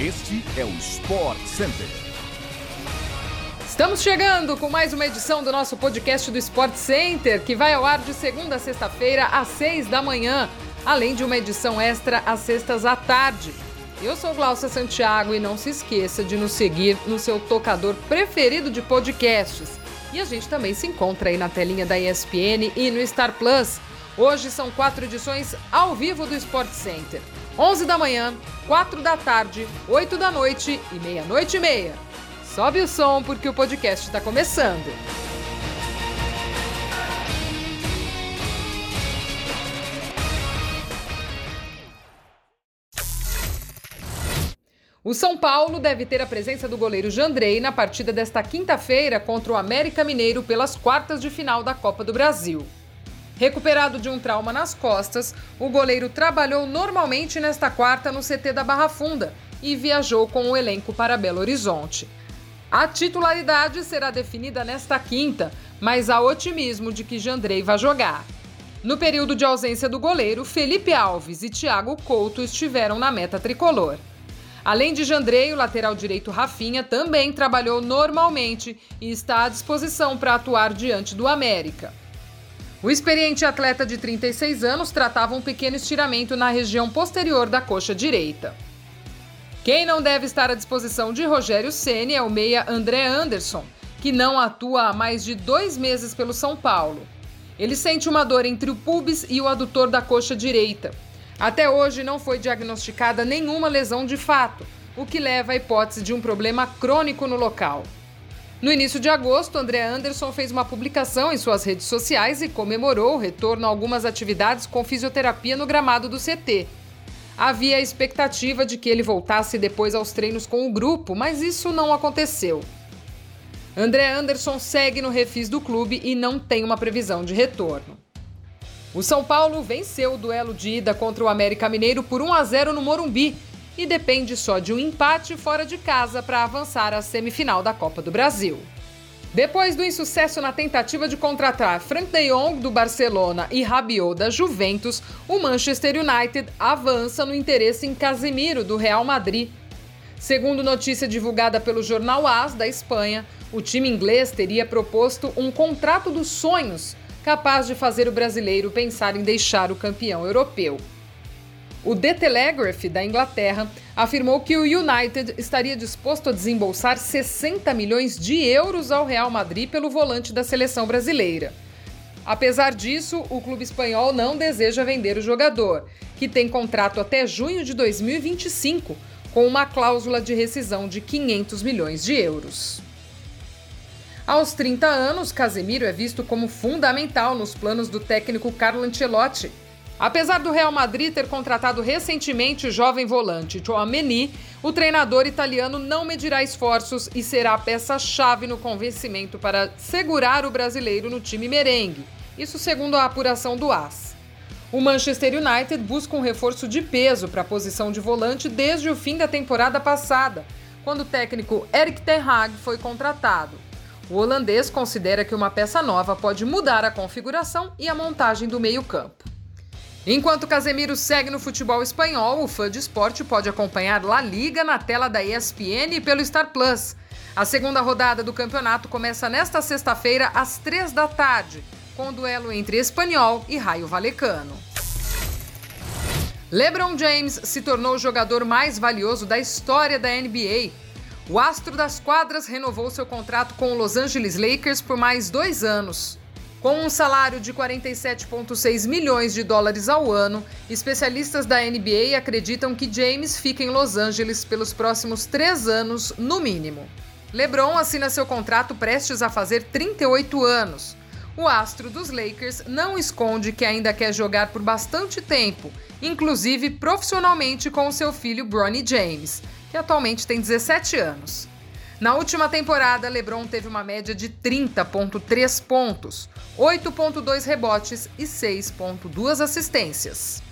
Este é o Sport Center. Estamos chegando com mais uma edição do nosso podcast do Sport Center, que vai ao ar de segunda a sexta-feira, às seis da manhã, além de uma edição extra às sextas à tarde. Eu sou Glaucia Santiago e não se esqueça de nos seguir no seu tocador preferido de podcasts. E a gente também se encontra aí na telinha da ESPN e no Star Plus. Hoje são quatro edições ao vivo do Sport Center. 11 da manhã, 4 da tarde, 8 da noite e meia-noite e meia. Sobe o som porque o podcast está começando. O São Paulo deve ter a presença do goleiro Jandrei na partida desta quinta-feira contra o América Mineiro pelas quartas de final da Copa do Brasil. Recuperado de um trauma nas costas, o goleiro trabalhou normalmente nesta quarta no CT da Barra Funda e viajou com o elenco para Belo Horizonte. A titularidade será definida nesta quinta, mas há otimismo de que Jandrei vai jogar. No período de ausência do goleiro, Felipe Alves e Thiago Couto estiveram na meta tricolor. Além de Jandrei, o lateral direito Rafinha também trabalhou normalmente e está à disposição para atuar diante do América. O experiente atleta de 36 anos tratava um pequeno estiramento na região posterior da coxa direita. Quem não deve estar à disposição de Rogério Ceni é o meia André Anderson, que não atua há mais de dois meses pelo São Paulo. Ele sente uma dor entre o pubis e o adutor da coxa direita. Até hoje não foi diagnosticada nenhuma lesão de fato, o que leva à hipótese de um problema crônico no local. No início de agosto, André Anderson fez uma publicação em suas redes sociais e comemorou o retorno a algumas atividades com fisioterapia no gramado do CT. Havia a expectativa de que ele voltasse depois aos treinos com o grupo, mas isso não aconteceu. André Anderson segue no refis do clube e não tem uma previsão de retorno. O São Paulo venceu o duelo de ida contra o América Mineiro por 1 a 0 no Morumbi e depende só de um empate fora de casa para avançar à semifinal da Copa do Brasil. Depois do insucesso na tentativa de contratar Frank de Jong do Barcelona e Rabiot da Juventus, o Manchester United avança no interesse em Casemiro do Real Madrid. Segundo notícia divulgada pelo jornal AS da Espanha, o time inglês teria proposto um contrato dos sonhos, capaz de fazer o brasileiro pensar em deixar o campeão europeu. O The Telegraph, da Inglaterra, afirmou que o United estaria disposto a desembolsar 60 milhões de euros ao Real Madrid pelo volante da seleção brasileira. Apesar disso, o clube espanhol não deseja vender o jogador, que tem contrato até junho de 2025, com uma cláusula de rescisão de 500 milhões de euros. Aos 30 anos, Casemiro é visto como fundamental nos planos do técnico Carlo Ancelotti Apesar do Real Madrid ter contratado recentemente o jovem volante Chouameni, o treinador italiano não medirá esforços e será a peça-chave no convencimento para segurar o brasileiro no time merengue. Isso segundo a apuração do AS. O Manchester United busca um reforço de peso para a posição de volante desde o fim da temporada passada, quando o técnico Erik ten Hag foi contratado. O holandês considera que uma peça nova pode mudar a configuração e a montagem do meio-campo. Enquanto Casemiro segue no futebol espanhol, o fã de esporte pode acompanhar La Liga na tela da ESPN e pelo Star Plus. A segunda rodada do campeonato começa nesta sexta-feira, às três da tarde, com o duelo entre Espanhol e Raio Valecano. LeBron James se tornou o jogador mais valioso da história da NBA. O astro das quadras renovou seu contrato com o Los Angeles Lakers por mais dois anos. Com um salário de 47,6 milhões de dólares ao ano, especialistas da NBA acreditam que James fica em Los Angeles pelos próximos três anos, no mínimo. LeBron assina seu contrato prestes a fazer 38 anos. O astro dos Lakers não esconde que ainda quer jogar por bastante tempo, inclusive profissionalmente com seu filho Bronny James, que atualmente tem 17 anos. Na última temporada, LeBron teve uma média de 30,3 pontos, 8,2 rebotes e 6,2 assistências.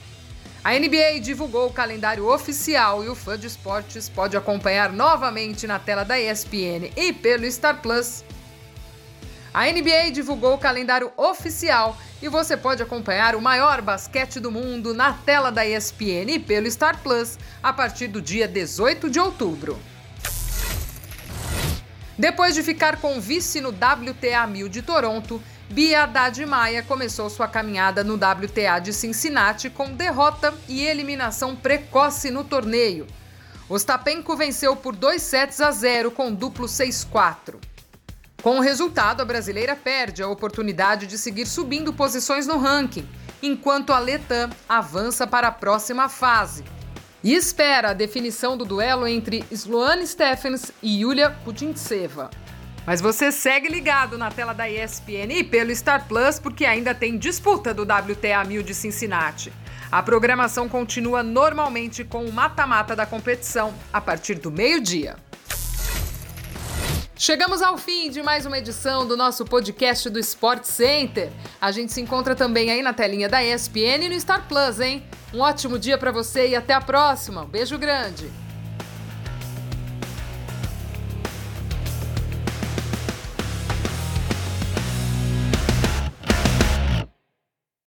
A NBA divulgou o calendário oficial e o fã de esportes pode acompanhar novamente na tela da ESPN e pelo Star Plus. A NBA divulgou o calendário oficial E você pode acompanhar o maior basquete do mundo na tela da ESPN e pelo Star Plus a partir do dia 18 de outubro. Depois de ficar com vice no WTA 1000 de Toronto, Bia Haddad Maia começou sua caminhada no WTA de Cincinnati com derrota e eliminação precoce no torneio. Ostapenko venceu por 2 sets a 0 com duplo 6-4. Com o resultado, a brasileira perde a oportunidade de seguir subindo posições no ranking, enquanto a Letã avança para a próxima fase. E espera a definição do duelo entre Sloane Stephens e Yulia Putintseva. Mas você segue ligado na tela da ESPN e pelo Star Plus porque ainda tem disputa do WTA 1000 de Cincinnati. A programação continua normalmente com o mata-mata da competição a partir do meio-dia. Chegamos ao fim de mais uma edição do nosso podcast do Sport Center. A gente se encontra também aí na telinha da ESPN e no Star Plus, hein? Um ótimo dia para você e até a próxima. Um beijo grande.